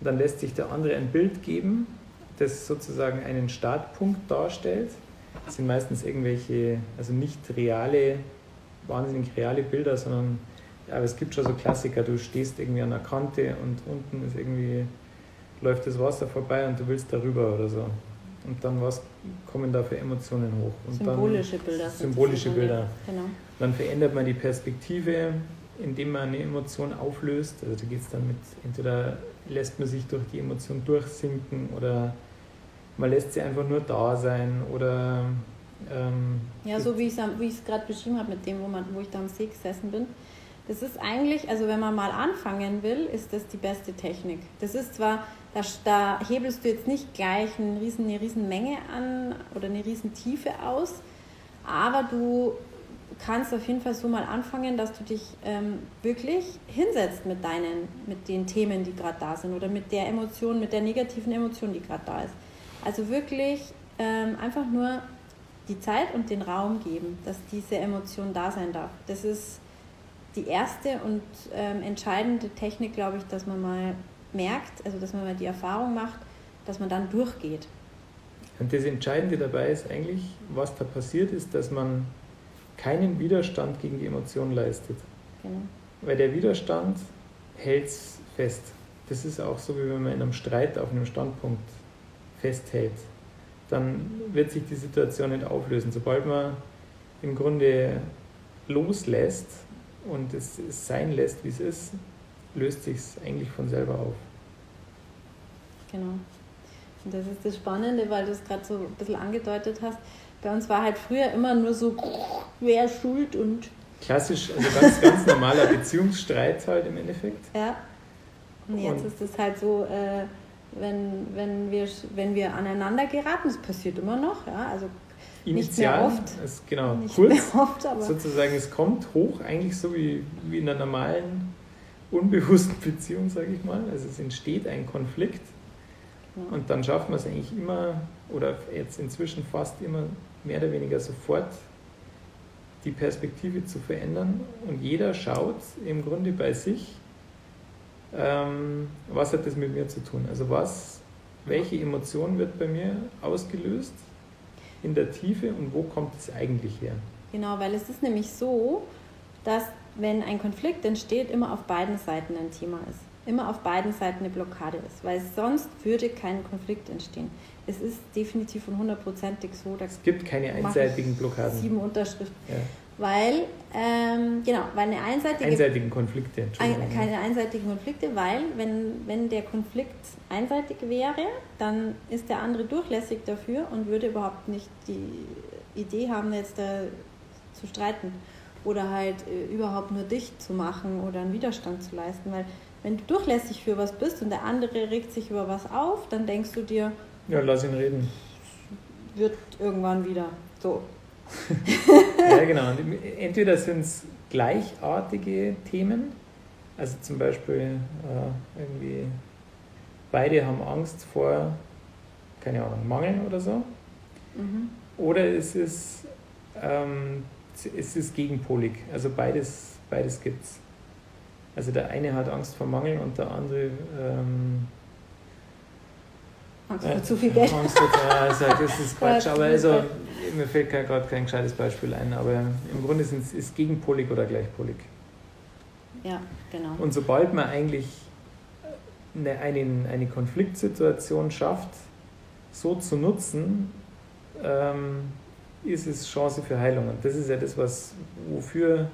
Und dann lässt sich der andere ein Bild geben, das sozusagen einen Startpunkt darstellt. Das sind meistens irgendwelche, also nicht reale, wahnsinnig reale Bilder, sondern aber es gibt schon so Klassiker, du stehst irgendwie an der Kante und unten ist irgendwie, läuft das Wasser vorbei und du willst darüber oder so. Und dann was kommen da für Emotionen hoch? Und symbolische Bilder. Symbolische Bilder. Genau. Dann verändert man die Perspektive, indem man eine Emotion auflöst. Also da geht es dann mit, entweder lässt man sich durch die Emotion durchsinken oder man lässt sie einfach nur da sein oder ähm, ja, so wie ich es gerade beschrieben habe mit dem, wo, man, wo ich da am See gesessen bin. Das ist eigentlich, also wenn man mal anfangen will, ist das die beste Technik. Das ist zwar, da, da hebelst du jetzt nicht gleich eine riesen, eine riesen Menge an oder eine riesen Tiefe aus, aber du kannst auf jeden Fall so mal anfangen, dass du dich ähm, wirklich hinsetzt mit deinen, mit den Themen, die gerade da sind oder mit der Emotion, mit der negativen Emotion, die gerade da ist. Also wirklich ähm, einfach nur die Zeit und den Raum geben, dass diese Emotion da sein darf. Das ist die erste und ähm, entscheidende Technik, glaube ich, dass man mal merkt, also dass man mal die Erfahrung macht, dass man dann durchgeht. Und das Entscheidende dabei ist eigentlich, was da passiert ist, dass man keinen Widerstand gegen die Emotion leistet. Genau. Weil der Widerstand hält es fest. Das ist auch so, wie wenn man in einem Streit auf einem Standpunkt festhält. Dann wird sich die Situation nicht auflösen. Sobald man im Grunde loslässt und es, es sein lässt, wie es ist, löst sich es eigentlich von selber auf. Genau. Und das ist das Spannende, weil du es gerade so ein bisschen angedeutet hast. Bei uns war halt früher immer nur so, wer schuld und. Klassisch, also ganz, ganz normaler Beziehungsstreit halt im Endeffekt. Ja. Und jetzt und ist es halt so, äh, wenn, wenn, wir, wenn wir aneinander geraten, das passiert immer noch, ja, also Initial, nicht mehr oft. Ist, genau, nicht kurz, oft, sozusagen, es kommt hoch, eigentlich so wie, wie in einer normalen, unbewussten Beziehung, sage ich mal. Also es entsteht ein Konflikt und dann schafft man es eigentlich immer, oder jetzt inzwischen fast immer mehr oder weniger sofort, die Perspektive zu verändern und jeder schaut im Grunde bei sich, ähm, was hat das mit mir zu tun? Also was, welche Emotion wird bei mir ausgelöst in der Tiefe und wo kommt es eigentlich her? Genau, weil es ist nämlich so, dass wenn ein Konflikt entsteht, immer auf beiden Seiten ein Thema ist. Immer auf beiden Seiten eine Blockade ist, weil sonst würde kein Konflikt entstehen. Es ist definitiv und hundertprozentig so. es gibt keine einseitigen Blockaden. Sieben Unterschriften. Ja. Weil, ähm, genau, weil eine einseitige. Einseitigen Konflikte, Entschuldigung. keine einseitigen Konflikte, weil, wenn, wenn der Konflikt einseitig wäre, dann ist der andere durchlässig dafür und würde überhaupt nicht die Idee haben, jetzt da zu streiten oder halt äh, überhaupt nur dicht zu machen oder einen Widerstand zu leisten. Weil, wenn du durchlässig für was bist und der andere regt sich über was auf, dann denkst du dir. Ja, lass ihn reden. Wird irgendwann wieder. So, ja, genau. Entweder sind es gleichartige Themen, also zum Beispiel äh, irgendwie beide haben Angst vor, keine Ahnung, Mangel oder so. Mhm. Oder es ist, ähm, es ist gegenpolig, also beides, beides gibt es. Also der eine hat Angst vor Mangel und der andere ähm, Angst vor zu viel Geld. Angst vor, also das ist Quatsch, aber also, mir fällt gerade kein gescheites Beispiel ein, aber im Grunde ist es gegenpolig oder gleichpolig. Ja, genau. Und sobald man eigentlich eine, eine, eine Konfliktsituation schafft, so zu nutzen, ähm, ist es Chance für Heilung. Und das ist ja das, was, wofür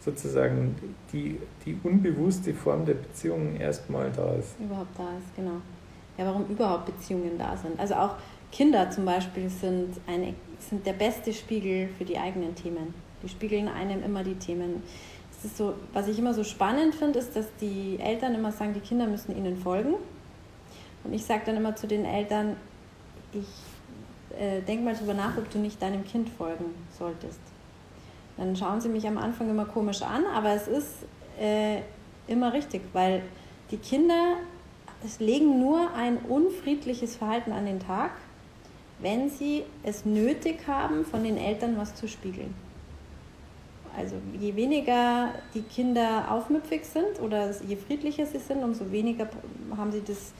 sozusagen die, die unbewusste Form der Beziehung erstmal da ist. Überhaupt da ist, genau ja, warum überhaupt Beziehungen da sind. Also auch Kinder zum Beispiel sind, eine, sind der beste Spiegel für die eigenen Themen. Die spiegeln einem immer die Themen. Das ist so, was ich immer so spannend finde, ist, dass die Eltern immer sagen, die Kinder müssen ihnen folgen. Und ich sage dann immer zu den Eltern, ich äh, denke mal darüber nach, ob du nicht deinem Kind folgen solltest. Dann schauen sie mich am Anfang immer komisch an, aber es ist äh, immer richtig, weil die Kinder es legen nur ein unfriedliches Verhalten an den Tag, wenn sie es nötig haben, von den Eltern was zu spiegeln. Also je weniger die Kinder aufmüpfig sind oder je friedlicher sie sind, umso weniger haben sie das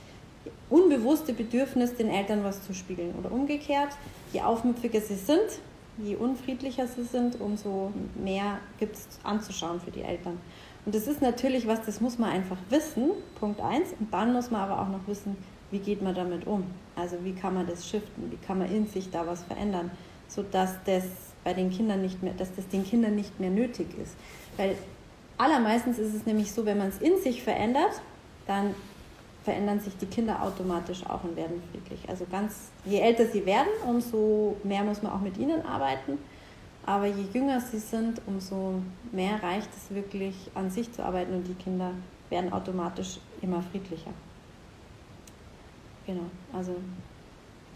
unbewusste Bedürfnis, den Eltern was zu spiegeln. Oder umgekehrt, je aufmüpfiger sie sind, je unfriedlicher sie sind, umso mehr gibt es anzuschauen für die Eltern. Und das ist natürlich was, das muss man einfach wissen, Punkt 1. Und dann muss man aber auch noch wissen, wie geht man damit um? Also wie kann man das shiften? Wie kann man in sich da was verändern, sodass das bei den Kindern nicht mehr, dass das den Kindern nicht mehr nötig ist. Weil allermeistens ist es nämlich so, wenn man es in sich verändert, dann verändern sich die Kinder automatisch auch und werden friedlich. Also ganz, je älter sie werden, umso mehr muss man auch mit ihnen arbeiten. Aber je jünger sie sind, umso mehr reicht es wirklich an sich zu arbeiten und die Kinder werden automatisch immer friedlicher. Genau, also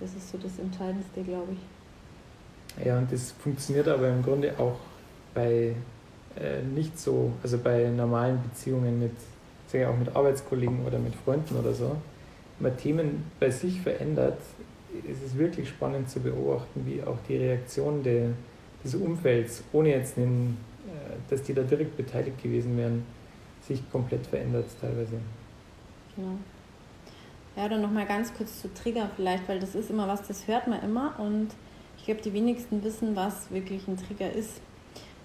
das ist so das Entscheidendste, glaube ich. Ja, und das funktioniert aber im Grunde auch bei äh, nicht so, also bei normalen Beziehungen mit, sage ich auch mit Arbeitskollegen oder mit Freunden oder so. Man Themen bei sich verändert, ist es wirklich spannend zu beobachten, wie auch die Reaktion der, des Umfelds, ohne jetzt, einen, äh, dass die da direkt beteiligt gewesen wären, sich komplett verändert teilweise. Genau. Ja, dann nochmal ganz kurz zu Trigger vielleicht, weil das ist immer was, das hört man immer und ich glaube, die wenigsten wissen, was wirklich ein Trigger ist.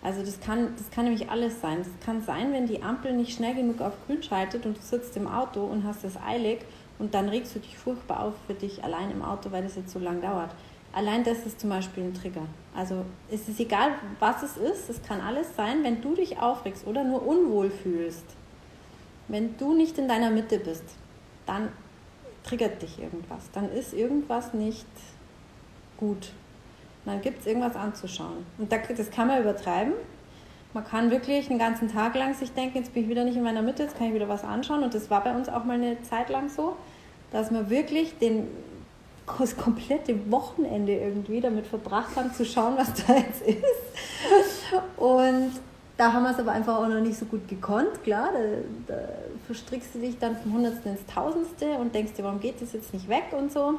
Also das kann, das kann nämlich alles sein. Es kann sein, wenn die Ampel nicht schnell genug auf grün schaltet und du sitzt im Auto und hast es eilig und dann regst du dich furchtbar auf für dich allein im Auto, weil das jetzt so lang dauert. Allein das ist zum Beispiel ein Trigger. Also es ist egal, was es ist, es kann alles sein, wenn du dich aufregst oder nur unwohl fühlst. Wenn du nicht in deiner Mitte bist, dann triggert dich irgendwas. Dann ist irgendwas nicht gut. Dann gibt es irgendwas anzuschauen. Und das kann man übertreiben. Man kann wirklich den ganzen Tag lang sich denken, jetzt bin ich wieder nicht in meiner Mitte, jetzt kann ich wieder was anschauen. Und das war bei uns auch mal eine Zeit lang so, dass wir wirklich den, das komplette Wochenende irgendwie damit verbracht haben, zu schauen, was da jetzt ist. Und da haben wir es aber einfach auch noch nicht so gut gekonnt, klar. Da, da verstrickst du dich dann vom Hundertsten ins Tausendste und denkst dir, warum geht das jetzt nicht weg und so.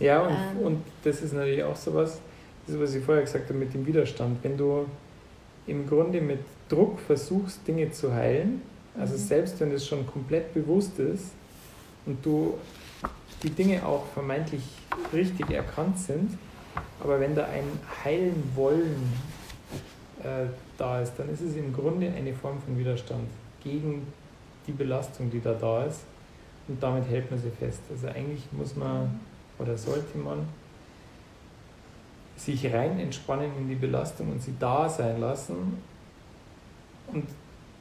Ja, und, ähm, und das ist natürlich auch sowas, das ist, was ich vorher gesagt habe mit dem Widerstand. Wenn du im Grunde mit Druck versuchst, Dinge zu heilen, also mhm. selbst wenn es schon komplett bewusst ist und du die Dinge auch vermeintlich richtig erkannt sind, aber wenn da ein Heilen wollen äh, da ist, dann ist es im Grunde eine Form von Widerstand gegen die Belastung, die da da ist. Und damit hält man sie fest. Also eigentlich muss man oder sollte man sich rein entspannen in die Belastung und sie da sein lassen. Und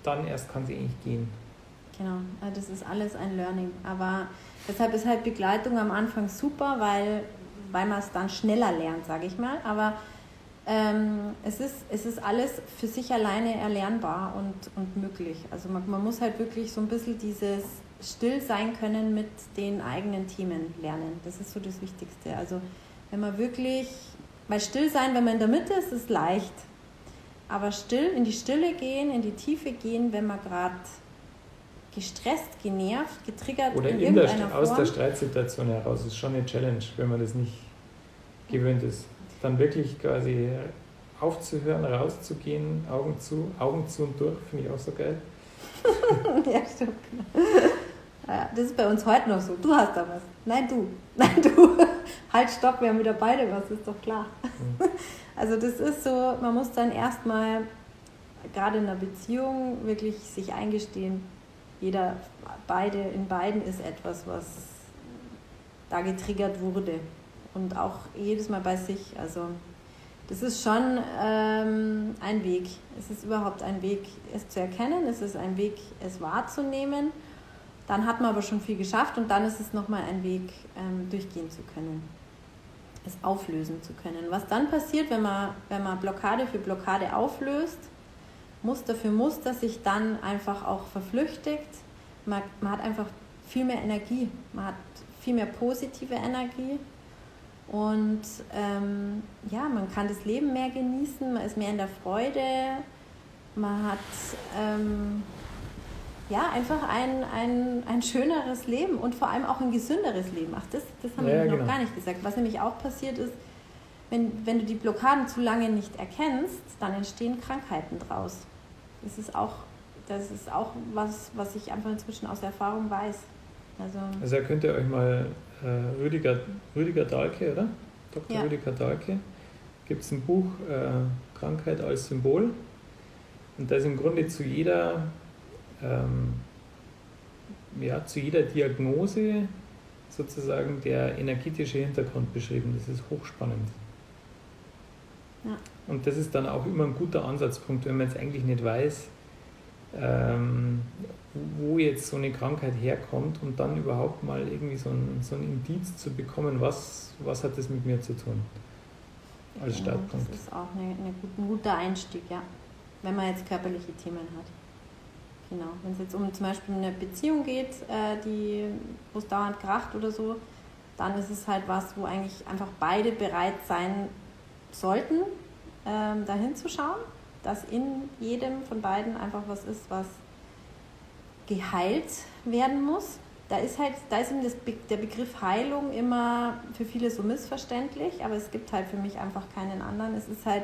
dann erst kann sie eigentlich gehen. Genau, also das ist alles ein Learning. Aber deshalb ist halt Begleitung am Anfang super, weil, weil man es dann schneller lernt, sage ich mal. Aber ähm, es, ist, es ist alles für sich alleine erlernbar und, und möglich. Also man, man muss halt wirklich so ein bisschen dieses still sein können mit den eigenen Themen lernen. Das ist so das Wichtigste. Also wenn man wirklich, weil still sein, wenn man in der Mitte ist, ist leicht. Aber still, in die Stille gehen, in die Tiefe gehen, wenn man gerade gestresst, genervt, getriggert Oder in, in der, Form. aus der Streitsituation heraus ist schon eine Challenge, wenn man das nicht gewöhnt ist dann wirklich quasi aufzuhören, rauszugehen, Augen zu, Augen zu und durch, finde ich auch so geil. ja, stimmt. Ja, das ist bei uns heute noch so. Du hast da was. Nein, du. Nein, du. Halt, stopp, wir haben wieder beide was, ist doch klar. Mhm. Also das ist so, man muss dann erstmal, gerade in einer Beziehung, wirklich sich eingestehen, jeder, beide, in beiden ist etwas, was da getriggert wurde und auch jedes Mal bei sich. Also das ist schon ähm, ein Weg. Es ist überhaupt ein Weg, es zu erkennen. Es ist ein Weg, es wahrzunehmen. Dann hat man aber schon viel geschafft und dann ist es nochmal ein Weg, ähm, durchgehen zu können, es auflösen zu können. Was dann passiert, wenn man, wenn man Blockade für Blockade auflöst, Muster für Muster sich dann einfach auch verflüchtigt. Man, man hat einfach viel mehr Energie, man hat viel mehr positive Energie und ähm, ja, man kann das Leben mehr genießen, man ist mehr in der Freude, man hat, ähm, ja, einfach ein, ein, ein schöneres Leben und vor allem auch ein gesünderes Leben. Ach, das, das haben ja, wir noch genau. gar nicht gesagt. Was nämlich auch passiert ist, wenn, wenn du die Blockaden zu lange nicht erkennst, dann entstehen Krankheiten draus. Das ist auch, das ist auch was, was ich einfach inzwischen aus Erfahrung weiß. Also, also könnt ihr euch mal äh, Rüdiger, Rüdiger Dahlke, oder? Dr. Ja. Rüdiger Dahlke, gibt es ein Buch äh, Krankheit als Symbol. Und da ist im Grunde zu jeder, ähm, ja, zu jeder Diagnose sozusagen der energetische Hintergrund beschrieben. Das ist hochspannend. Ja. Und das ist dann auch immer ein guter Ansatzpunkt, wenn man jetzt eigentlich nicht weiß, ähm, wo jetzt so eine Krankheit herkommt und dann überhaupt mal irgendwie so ein, so ein Indiz zu bekommen, was, was hat das mit mir zu tun als ja, Startpunkt. Das ist auch eine, eine ein guter Einstieg, ja, wenn man jetzt körperliche Themen hat. Genau, wenn es jetzt um zum Beispiel eine Beziehung geht, äh, die, wo es dauernd kracht oder so, dann ist es halt was, wo eigentlich einfach beide bereit sein sollten, ähm, dahin zu schauen, dass in jedem von beiden einfach was ist, was geheilt werden muss. Da ist halt, da ist das, der Begriff Heilung immer für viele so missverständlich, aber es gibt halt für mich einfach keinen anderen. Es ist halt,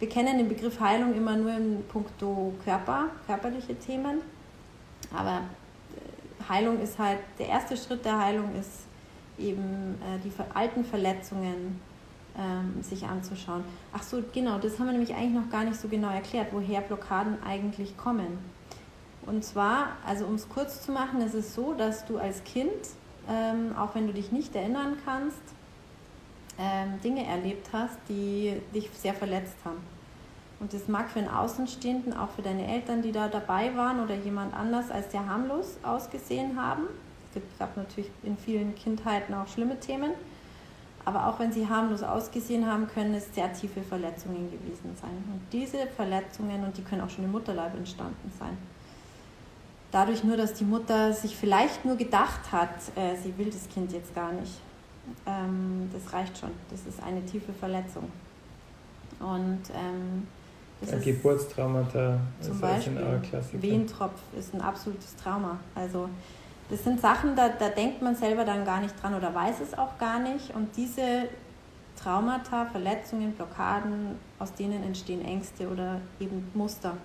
wir kennen den Begriff Heilung immer nur in puncto Körper, körperliche Themen, aber äh, Heilung ist halt, der erste Schritt der Heilung ist eben äh, die alten Verletzungen ähm, sich anzuschauen. Ach so, genau, das haben wir nämlich eigentlich noch gar nicht so genau erklärt, woher Blockaden eigentlich kommen. Und zwar, also um es kurz zu machen, ist es so, dass du als Kind, ähm, auch wenn du dich nicht erinnern kannst, ähm, Dinge erlebt hast, die dich sehr verletzt haben. Und das mag für einen Außenstehenden, auch für deine Eltern, die da dabei waren oder jemand anders als sehr harmlos ausgesehen haben. Es gab natürlich in vielen Kindheiten auch schlimme Themen. Aber auch wenn sie harmlos ausgesehen haben, können es sehr tiefe Verletzungen gewesen sein. Und diese Verletzungen, und die können auch schon im Mutterleib entstanden sein. Dadurch nur, dass die Mutter sich vielleicht nur gedacht hat, äh, sie will das Kind jetzt gar nicht. Ähm, das reicht schon. Das ist eine tiefe Verletzung. Und ähm, das ein Geburtstraumata zum Beispiel Wehentropf ist ein absolutes Trauma. Also das sind Sachen, da, da denkt man selber dann gar nicht dran oder weiß es auch gar nicht. Und diese Traumata, Verletzungen, Blockaden, aus denen entstehen Ängste oder eben Muster.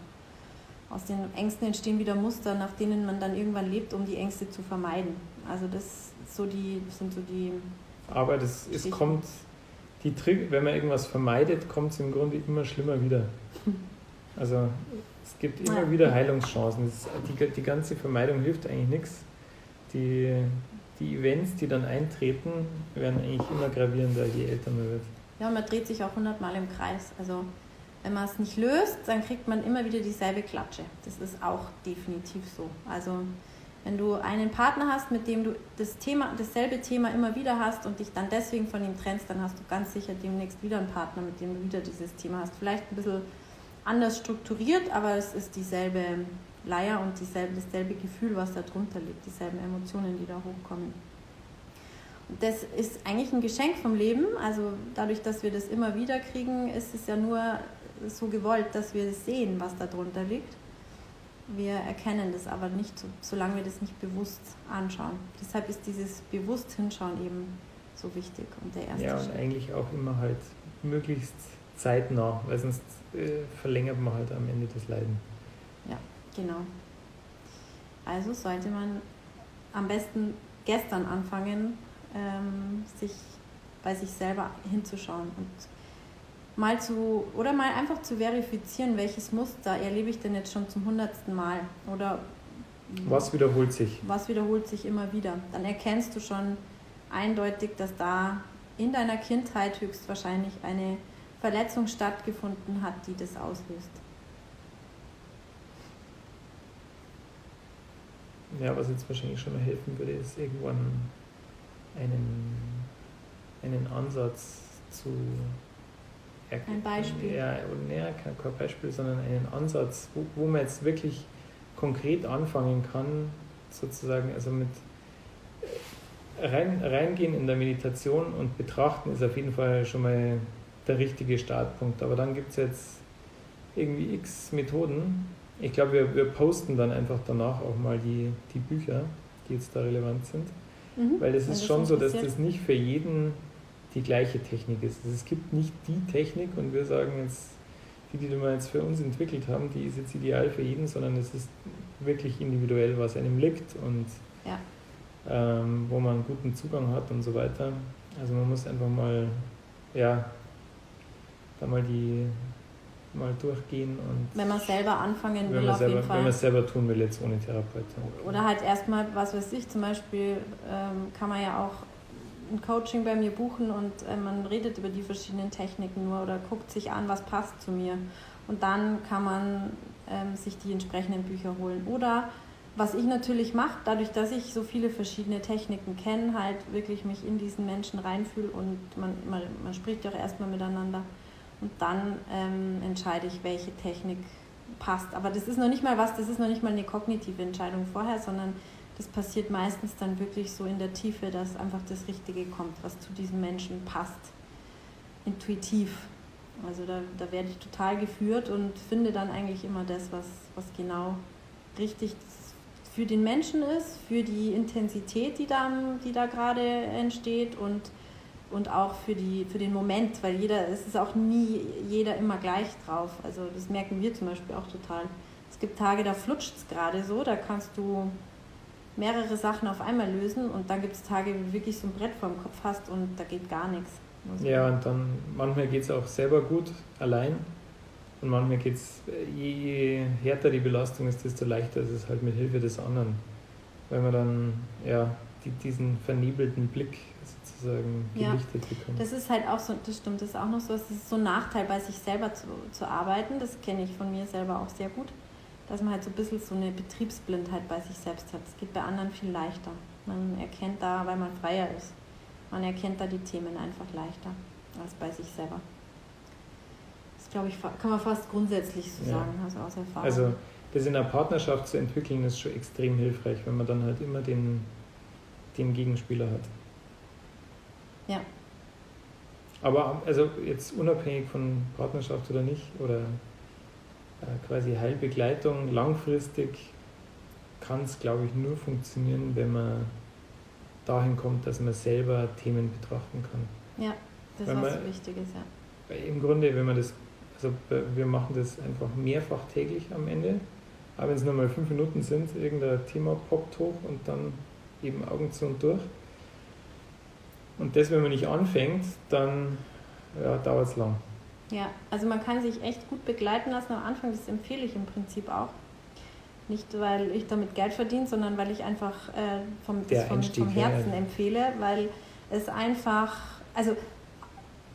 Aus den Ängsten entstehen wieder Muster, nach denen man dann irgendwann lebt, um die Ängste zu vermeiden. Also das, so die, sind so die. Aber das ist, kommt, die Trick, wenn man irgendwas vermeidet, kommt es im Grunde immer schlimmer wieder. Also es gibt immer wieder Heilungschancen. Das, die, die ganze Vermeidung hilft eigentlich nichts die, die Events, die dann eintreten, werden eigentlich immer gravierender, je älter man wird. Ja, und man dreht sich auch hundertmal im Kreis. Also wenn man es nicht löst, dann kriegt man immer wieder dieselbe Klatsche. Das ist auch definitiv so. Also wenn du einen Partner hast, mit dem du das Thema, dasselbe Thema immer wieder hast und dich dann deswegen von ihm trennst, dann hast du ganz sicher demnächst wieder einen Partner, mit dem du wieder dieses Thema hast. Vielleicht ein bisschen anders strukturiert, aber es ist dieselbe Leier und dieselbe, dasselbe Gefühl, was da drunter liegt, dieselben Emotionen, die da hochkommen. Und das ist eigentlich ein Geschenk vom Leben. Also dadurch, dass wir das immer wieder kriegen, ist es ja nur so gewollt, dass wir sehen, was da drunter liegt. Wir erkennen das aber nicht, solange wir das nicht bewusst anschauen. Deshalb ist dieses bewusst hinschauen eben so wichtig und der erste Ja, und Schritt. eigentlich auch immer halt möglichst zeitnah, weil sonst äh, verlängert man halt am Ende das Leiden. Ja. Genau. Also sollte man am besten gestern anfangen, ähm, sich bei sich selber hinzuschauen und mal zu oder mal einfach zu verifizieren, welches Muster erlebe ich denn jetzt schon zum hundertsten Mal oder was wiederholt sich? Was wiederholt sich immer wieder? Dann erkennst du schon eindeutig, dass da in deiner Kindheit höchstwahrscheinlich eine Verletzung stattgefunden hat, die das auslöst. Ja, was jetzt wahrscheinlich schon mal helfen würde, ist irgendwann einen, einen Ansatz zu ein Beispiel. Ja, ja kein, kein Beispiel, sondern einen Ansatz, wo, wo man jetzt wirklich konkret anfangen kann, sozusagen, also mit rein, reingehen in der Meditation und betrachten ist auf jeden Fall schon mal der richtige Startpunkt. Aber dann gibt es jetzt irgendwie x Methoden, ich glaube, wir, wir posten dann einfach danach auch mal die, die Bücher, die jetzt da relevant sind. Mhm. Weil es ist schon so, dass das nicht für jeden die gleiche Technik ist. Also es gibt nicht die Technik und wir sagen jetzt, die, die wir jetzt für uns entwickelt haben, die ist jetzt ideal für jeden, sondern es ist wirklich individuell, was einem liegt und ja. ähm, wo man einen guten Zugang hat und so weiter. Also man muss einfach mal, ja, da mal die mal durchgehen und wenn man selber anfangen will, auf selber, jeden Fall. Wenn man es selber tun will, jetzt ohne Therapeut. Oder halt erstmal, was weiß ich, zum Beispiel ähm, kann man ja auch ein Coaching bei mir buchen und äh, man redet über die verschiedenen Techniken nur oder guckt sich an, was passt zu mir. Und dann kann man ähm, sich die entsprechenden Bücher holen. Oder was ich natürlich mache, dadurch, dass ich so viele verschiedene Techniken kenne, halt wirklich mich in diesen Menschen reinfühle und man, man, man spricht ja auch erstmal miteinander und dann ähm, entscheide ich, welche Technik passt. Aber das ist noch nicht mal was, das ist noch nicht mal eine kognitive Entscheidung vorher, sondern das passiert meistens dann wirklich so in der Tiefe, dass einfach das Richtige kommt, was zu diesem Menschen passt. Intuitiv. Also da, da werde ich total geführt und finde dann eigentlich immer das, was, was genau richtig für den Menschen ist, für die Intensität, die da, die da gerade entsteht und und auch für, die, für den Moment, weil jeder, es ist auch nie jeder immer gleich drauf. Also das merken wir zum Beispiel auch total. Es gibt Tage, da flutscht es gerade so, da kannst du mehrere Sachen auf einmal lösen und dann gibt es Tage, wo du wirklich so ein Brett vor dem Kopf hast und da geht gar nichts. Also ja, und dann manchmal geht es auch selber gut allein und manchmal geht es, je härter die Belastung ist, desto leichter ist es halt mit Hilfe des anderen. Weil man dann ja die, diesen vernebelten Blick sozusagen gelichtet ja, bekommt. Das ist halt auch so, das stimmt, das ist auch noch so, es ist so ein Nachteil, bei sich selber zu, zu arbeiten. Das kenne ich von mir selber auch sehr gut, dass man halt so ein bisschen so eine Betriebsblindheit bei sich selbst hat. Es geht bei anderen viel leichter. Man erkennt da, weil man freier ist, man erkennt da die Themen einfach leichter als bei sich selber. Das glaube ich, kann man fast grundsätzlich so ja. sagen, also aus Erfahrung. Also das in der Partnerschaft zu entwickeln, ist schon extrem hilfreich, wenn man dann halt immer den, den Gegenspieler hat. Ja. Aber also jetzt unabhängig von Partnerschaft oder nicht, oder quasi Heilbegleitung langfristig kann es, glaube ich, nur funktionieren, wenn man dahin kommt, dass man selber Themen betrachten kann. Ja, das ist was Wichtiges, ja. Im Grunde, wenn man das, also wir machen das einfach mehrfach täglich am Ende, aber wenn es nur mal fünf Minuten sind, irgendein Thema poppt hoch und dann eben Augen zu und durch. Und das, wenn man nicht anfängt, dann ja, dauert es lang. Ja, also man kann sich echt gut begleiten lassen am Anfang, das empfehle ich im Prinzip auch. Nicht, weil ich damit Geld verdiene, sondern weil ich einfach äh, vom, das vom, vom Herzen ja. empfehle, weil es einfach, also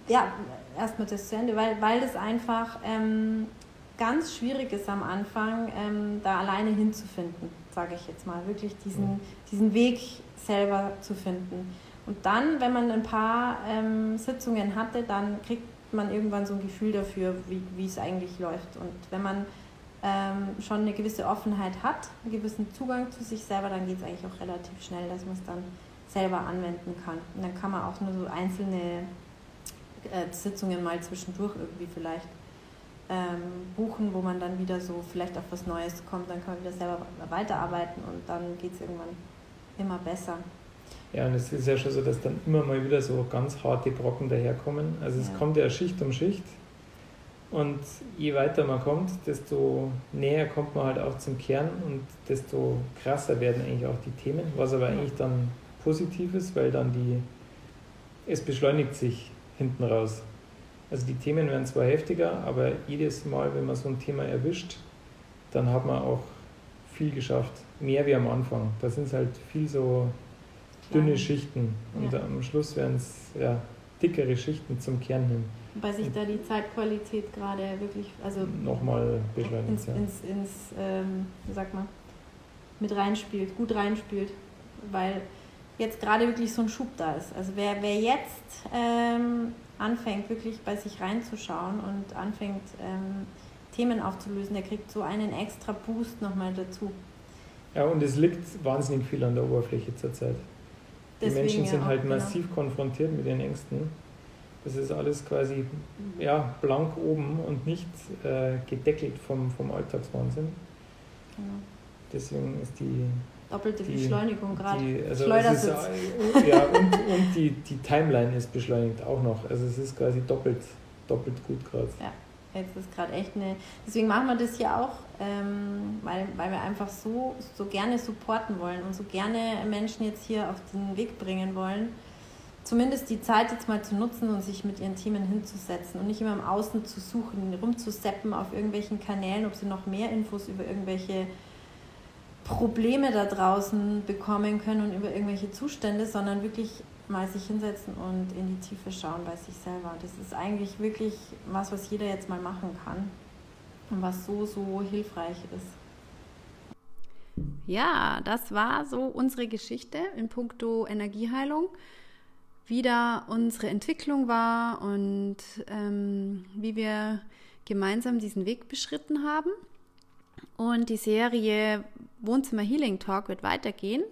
ja, erstmal das zu Ende, weil, weil es einfach ähm, ganz schwierig ist am Anfang, ähm, da alleine hinzufinden, sage ich jetzt mal, wirklich diesen, ja. diesen Weg selber zu finden. Und dann, wenn man ein paar ähm, Sitzungen hatte, dann kriegt man irgendwann so ein Gefühl dafür, wie, wie es eigentlich läuft. Und wenn man ähm, schon eine gewisse Offenheit hat, einen gewissen Zugang zu sich selber, dann geht es eigentlich auch relativ schnell, dass man es dann selber anwenden kann. Und dann kann man auch nur so einzelne äh, Sitzungen mal zwischendurch irgendwie vielleicht ähm, buchen, wo man dann wieder so vielleicht auf was Neues kommt, dann kann man wieder selber weiterarbeiten und dann geht es irgendwann immer besser. Ja, und es ist ja schon so, dass dann immer mal wieder so ganz harte Brocken daherkommen. Also es ja. kommt ja Schicht um Schicht. Und je weiter man kommt, desto näher kommt man halt auch zum Kern und desto krasser werden eigentlich auch die Themen, was aber eigentlich dann positiv ist, weil dann die, es beschleunigt sich hinten raus. Also die Themen werden zwar heftiger, aber jedes Mal, wenn man so ein Thema erwischt, dann hat man auch viel geschafft. Mehr wie am Anfang. Da sind es halt viel so dünne Schichten. Und ja. am Schluss werden es ja, dickere Schichten zum Kern hin. Weil sich da die Zeitqualität gerade wirklich also nochmal beschleunigt. Ins, ja. ins, ins ähm, sag mal, mit reinspielt, gut reinspielt. Weil jetzt gerade wirklich so ein Schub da ist. Also wer, wer jetzt ähm, anfängt, wirklich bei sich reinzuschauen und anfängt, ähm, Themen aufzulösen, der kriegt so einen extra Boost nochmal dazu. Ja, und es liegt wahnsinnig viel an der Oberfläche zurzeit. Die Menschen sind ja halt genau. massiv genau. konfrontiert mit den Ängsten. Das ist alles quasi ja, blank oben und nicht äh, gedeckelt vom, vom Alltagswahnsinn. Genau. Deswegen ist die doppelte die, Beschleunigung gerade. Also Schleudersitz. Ist, ja, und, und die, die Timeline ist beschleunigt auch noch. Also es ist quasi doppelt, doppelt gut gerade. Ja, jetzt ist gerade echt eine. Deswegen machen wir das hier auch, ähm, weil, weil wir einfach so, so gerne supporten wollen und so gerne Menschen jetzt hier auf den Weg bringen wollen. Zumindest die Zeit jetzt mal zu nutzen und sich mit ihren Themen hinzusetzen und nicht immer im Außen zu suchen, rumzuseppen auf irgendwelchen Kanälen, ob sie noch mehr Infos über irgendwelche Probleme da draußen bekommen können und über irgendwelche Zustände, sondern wirklich mal sich hinsetzen und in die Tiefe schauen bei sich selber. Das ist eigentlich wirklich was, was jeder jetzt mal machen kann und was so, so hilfreich ist. Ja, das war so unsere Geschichte in puncto Energieheilung, wie da unsere Entwicklung war und ähm, wie wir gemeinsam diesen Weg beschritten haben. Und die Serie Wohnzimmer Healing Talk wird weitergehen.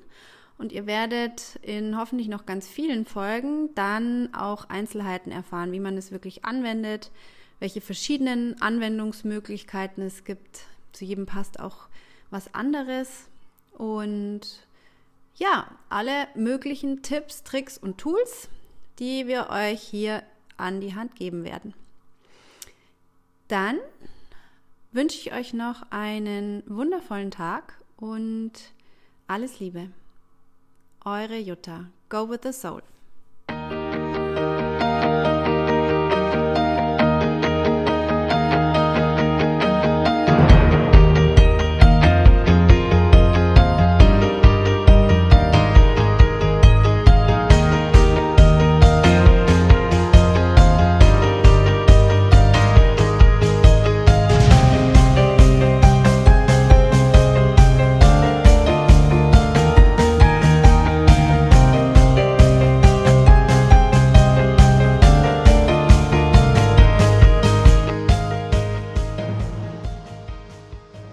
Und ihr werdet in hoffentlich noch ganz vielen Folgen dann auch Einzelheiten erfahren, wie man es wirklich anwendet, welche verschiedenen Anwendungsmöglichkeiten es gibt. Zu jedem passt auch was anderes. Und ja, alle möglichen Tipps, Tricks und Tools, die wir euch hier an die Hand geben werden. Dann wünsche ich euch noch einen wundervollen Tag und alles Liebe. Eure Jutta. Go with the Soul.